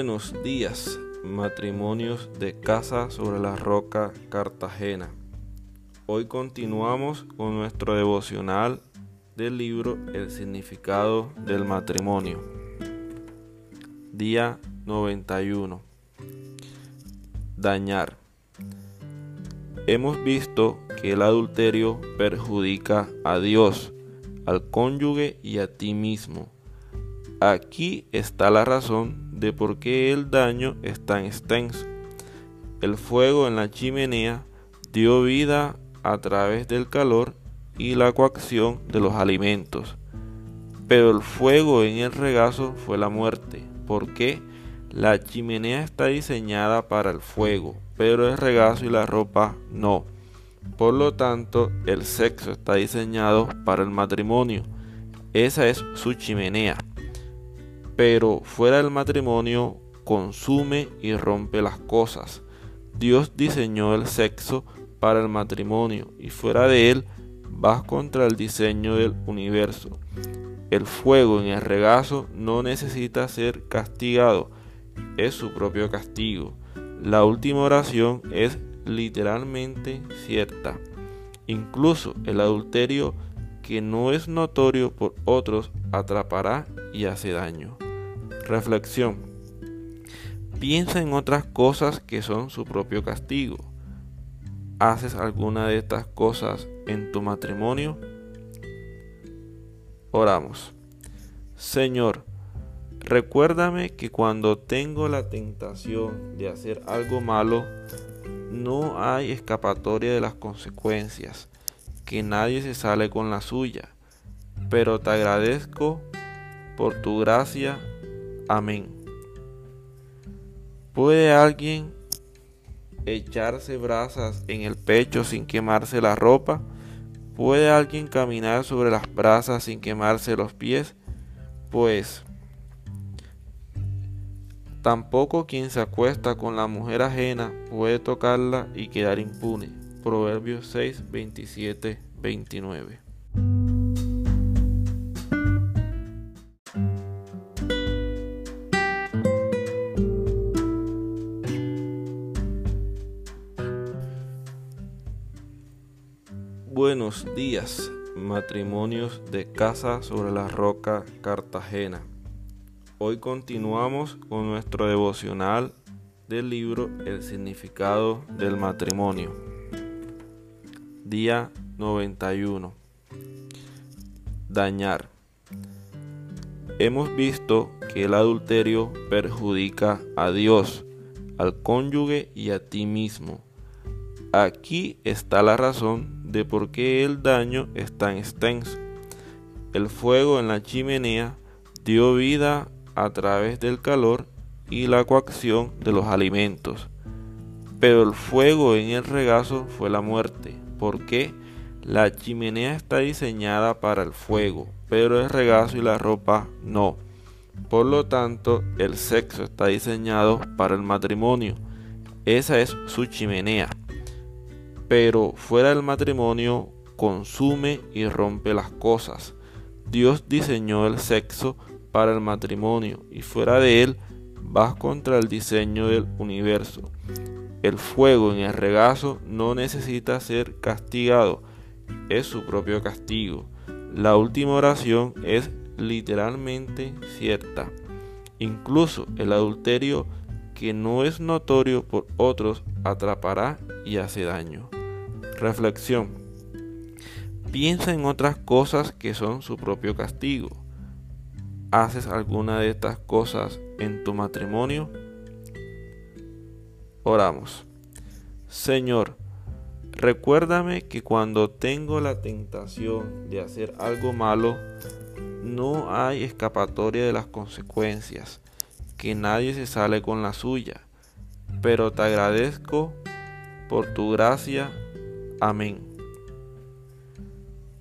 Buenos días, matrimonios de Casa sobre la Roca, Cartagena. Hoy continuamos con nuestro devocional del libro El significado del matrimonio. Día 91. Dañar. Hemos visto que el adulterio perjudica a Dios, al cónyuge y a ti mismo. Aquí está la razón de por qué el daño es tan extenso. El fuego en la chimenea dio vida a través del calor y la coacción de los alimentos. Pero el fuego en el regazo fue la muerte, porque la chimenea está diseñada para el fuego, pero el regazo y la ropa no. Por lo tanto, el sexo está diseñado para el matrimonio. Esa es su chimenea pero fuera del matrimonio consume y rompe las cosas. Dios diseñó el sexo para el matrimonio y fuera de él vas contra el diseño del universo. El fuego en el regazo no necesita ser castigado, es su propio castigo. La última oración es literalmente cierta. Incluso el adulterio que no es notorio por otros atrapará y hace daño. Reflexión. Piensa en otras cosas que son su propio castigo. ¿Haces alguna de estas cosas en tu matrimonio? Oramos. Señor, recuérdame que cuando tengo la tentación de hacer algo malo, no hay escapatoria de las consecuencias, que nadie se sale con la suya, pero te agradezco por tu gracia Amén. ¿Puede alguien echarse brasas en el pecho sin quemarse la ropa? ¿Puede alguien caminar sobre las brasas sin quemarse los pies? Pues tampoco quien se acuesta con la mujer ajena puede tocarla y quedar impune. Proverbios 6, 27, 29. Buenos días, matrimonios de Casa sobre la Roca, Cartagena. Hoy continuamos con nuestro devocional del libro El significado del matrimonio. Día 91. Dañar. Hemos visto que el adulterio perjudica a Dios, al cónyuge y a ti mismo. Aquí está la razón de por qué el daño es tan extenso. El fuego en la chimenea dio vida a través del calor y la coacción de los alimentos. Pero el fuego en el regazo fue la muerte, porque la chimenea está diseñada para el fuego, pero el regazo y la ropa no. Por lo tanto, el sexo está diseñado para el matrimonio. Esa es su chimenea pero fuera del matrimonio consume y rompe las cosas. Dios diseñó el sexo para el matrimonio y fuera de él vas contra el diseño del universo. El fuego en el regazo no necesita ser castigado, es su propio castigo. La última oración es literalmente cierta. Incluso el adulterio que no es notorio por otros atrapará y hace daño. Reflexión. Piensa en otras cosas que son su propio castigo. ¿Haces alguna de estas cosas en tu matrimonio? Oramos. Señor, recuérdame que cuando tengo la tentación de hacer algo malo, no hay escapatoria de las consecuencias, que nadie se sale con la suya, pero te agradezco por tu gracia Amén.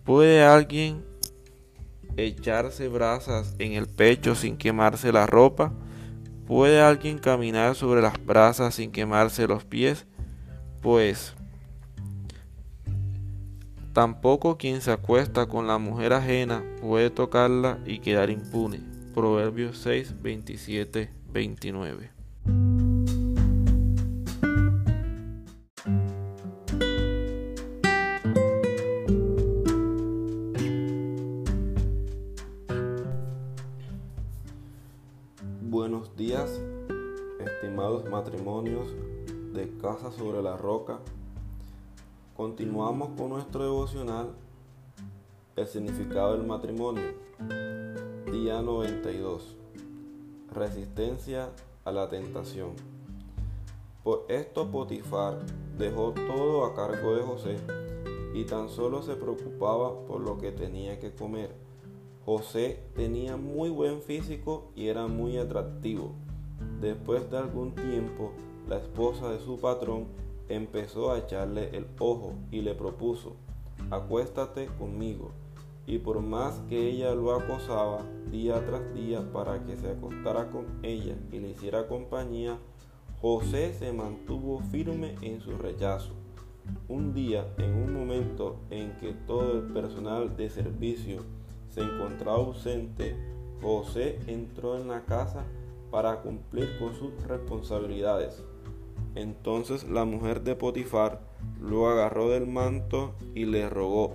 ¿Puede alguien echarse brasas en el pecho sin quemarse la ropa? ¿Puede alguien caminar sobre las brasas sin quemarse los pies? Pues tampoco quien se acuesta con la mujer ajena puede tocarla y quedar impune. Proverbios 6, 27, 29. Matrimonios de Casa sobre la Roca. Continuamos con nuestro devocional, el significado del matrimonio, día 92, resistencia a la tentación. Por esto Potifar dejó todo a cargo de José y tan solo se preocupaba por lo que tenía que comer José tenía muy buen físico y era muy atractivo. Después de algún tiempo, la esposa de su patrón empezó a echarle el ojo y le propuso, acuéstate conmigo. Y por más que ella lo acosaba día tras día para que se acostara con ella y le hiciera compañía, José se mantuvo firme en su rechazo. Un día, en un momento en que todo el personal de servicio se encontraba ausente, José entró en la casa para cumplir con sus responsabilidades. Entonces la mujer de Potifar lo agarró del manto y le rogó,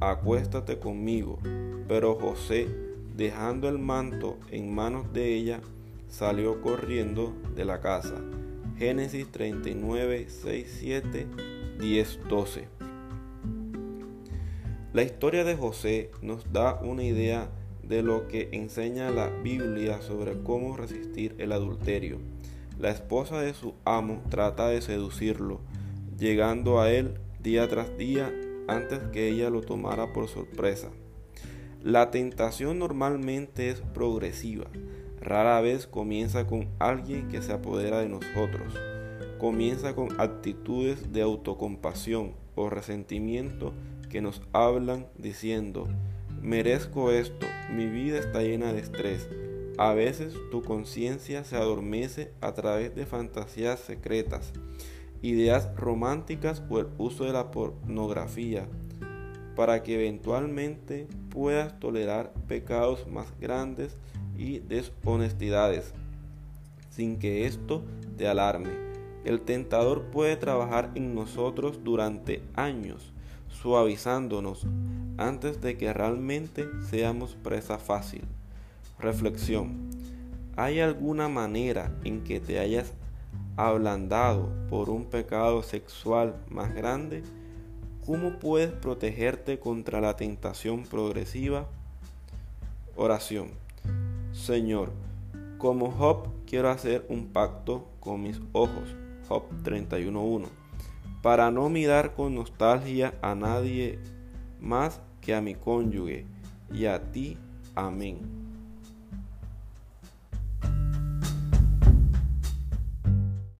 acuéstate conmigo. Pero José, dejando el manto en manos de ella, salió corriendo de la casa. Génesis 39, 6, 7, 10, 12. La historia de José nos da una idea de lo que enseña la Biblia sobre cómo resistir el adulterio. La esposa de su amo trata de seducirlo, llegando a él día tras día antes que ella lo tomara por sorpresa. La tentación normalmente es progresiva, rara vez comienza con alguien que se apodera de nosotros. Comienza con actitudes de autocompasión o resentimiento que nos hablan diciendo, merezco esto, mi vida está llena de estrés. A veces tu conciencia se adormece a través de fantasías secretas, ideas románticas o el uso de la pornografía, para que eventualmente puedas tolerar pecados más grandes y deshonestidades, sin que esto te alarme. El tentador puede trabajar en nosotros durante años suavizándonos antes de que realmente seamos presa fácil. Reflexión. ¿Hay alguna manera en que te hayas ablandado por un pecado sexual más grande? ¿Cómo puedes protegerte contra la tentación progresiva? Oración. Señor, como Job quiero hacer un pacto con mis ojos. Job 31.1 para no mirar con nostalgia a nadie más que a mi cónyuge y a ti. Amén.